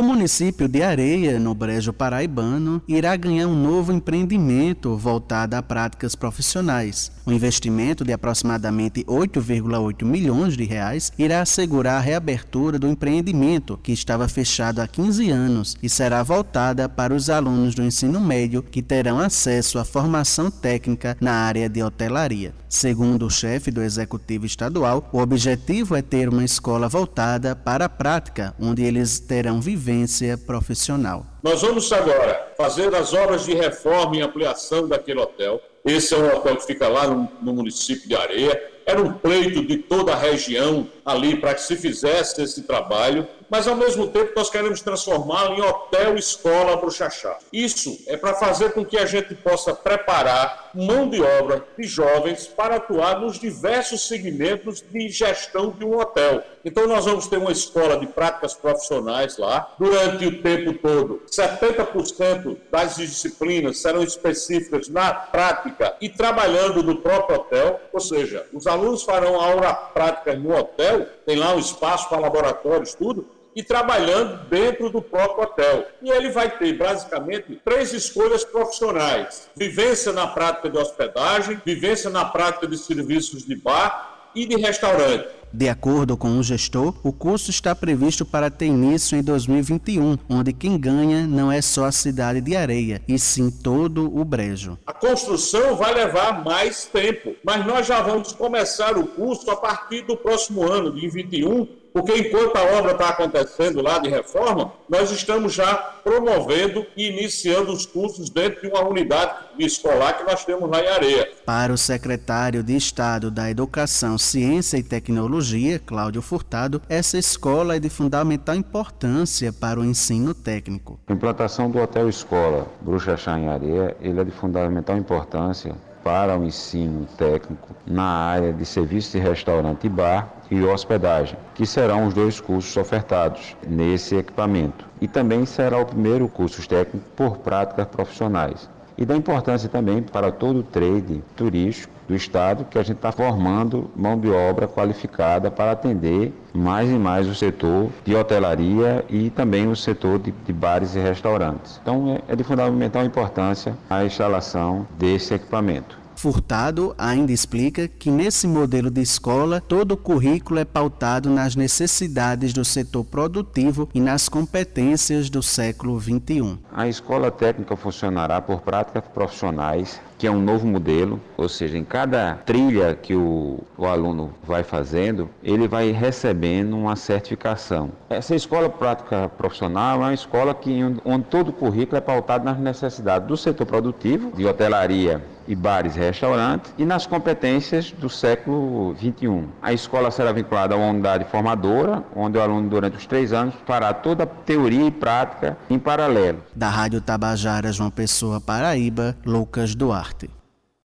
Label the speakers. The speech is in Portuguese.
Speaker 1: O município de Areia, no Brejo Paraibano, irá ganhar um novo empreendimento voltado a práticas profissionais. O investimento de aproximadamente 8,8 milhões de reais irá assegurar a reabertura do empreendimento, que estava fechado há 15 anos, e será voltada para os alunos do ensino médio que terão acesso à formação técnica na área de hotelaria. Segundo o chefe do executivo estadual, o objetivo é ter uma escola voltada para a prática, onde eles terão vivência vivência profissional.
Speaker 2: Nós vamos agora fazer as obras de reforma e ampliação daquele hotel. Esse é um hotel que fica lá no, no município de Areia. Era um pleito de toda a região ali para que se fizesse esse trabalho mas ao mesmo tempo nós queremos transformá-lo em hotel escola Bruxachá. Isso é para fazer com que a gente possa preparar mão de obra de jovens para atuar nos diversos segmentos de gestão de um hotel. Então nós vamos ter uma escola de práticas profissionais lá. Durante o tempo todo, 70% das disciplinas serão específicas na prática e trabalhando no próprio hotel, ou seja, os alunos farão aula prática no hotel, tem lá um espaço para laboratórios, tudo, e trabalhando dentro do próprio hotel. E ele vai ter, basicamente, três escolhas profissionais: vivência na prática de hospedagem, vivência na prática de serviços de bar e de restaurante.
Speaker 1: De acordo com o gestor, o curso está previsto para ter início em 2021, onde quem ganha não é só a cidade de Areia, e sim todo o Brejo.
Speaker 2: A construção vai levar mais tempo, mas nós já vamos começar o curso a partir do próximo ano, de 2021, porque enquanto a obra está acontecendo lá de reforma, nós estamos já promovendo e iniciando os cursos dentro de uma unidade escolar que nós temos lá em Areia.
Speaker 1: Para o secretário de Estado da Educação, Ciência e Tecnologia, Cláudio Furtado, essa escola é de fundamental importância para o ensino técnico.
Speaker 3: A implantação do Hotel Escola Bruxa Chá em Areia, ele é de fundamental importância para o ensino técnico na área de serviço de restaurante e bar e hospedagem, que serão os dois cursos ofertados nesse equipamento. E também será o primeiro curso técnico por práticas profissionais e da importância também para todo o trade turístico do Estado, que a gente está formando mão de obra qualificada para atender mais e mais o setor de hotelaria e também o setor de, de bares e restaurantes. Então é, é de fundamental importância a instalação desse equipamento.
Speaker 1: Furtado ainda explica que nesse modelo de escola todo o currículo é pautado nas necessidades do setor produtivo e nas competências do século XXI.
Speaker 3: A escola técnica funcionará por práticas profissionais que é um novo modelo, ou seja, em cada trilha que o, o, aluno vai fazendo, ele vai recebendo uma certificação. Essa escola prática profissional é uma escola que, onde todo o currículo é pautado nas necessidades do setor produtivo, de hotelaria e bares e restaurantes, e nas competências do século XXI. A escola será vinculada a uma unidade formadora, onde o aluno, durante os três anos, fará toda a teoria e prática em paralelo.
Speaker 1: Da Rádio Tabajara João Pessoa, Paraíba, Lucas Duarte.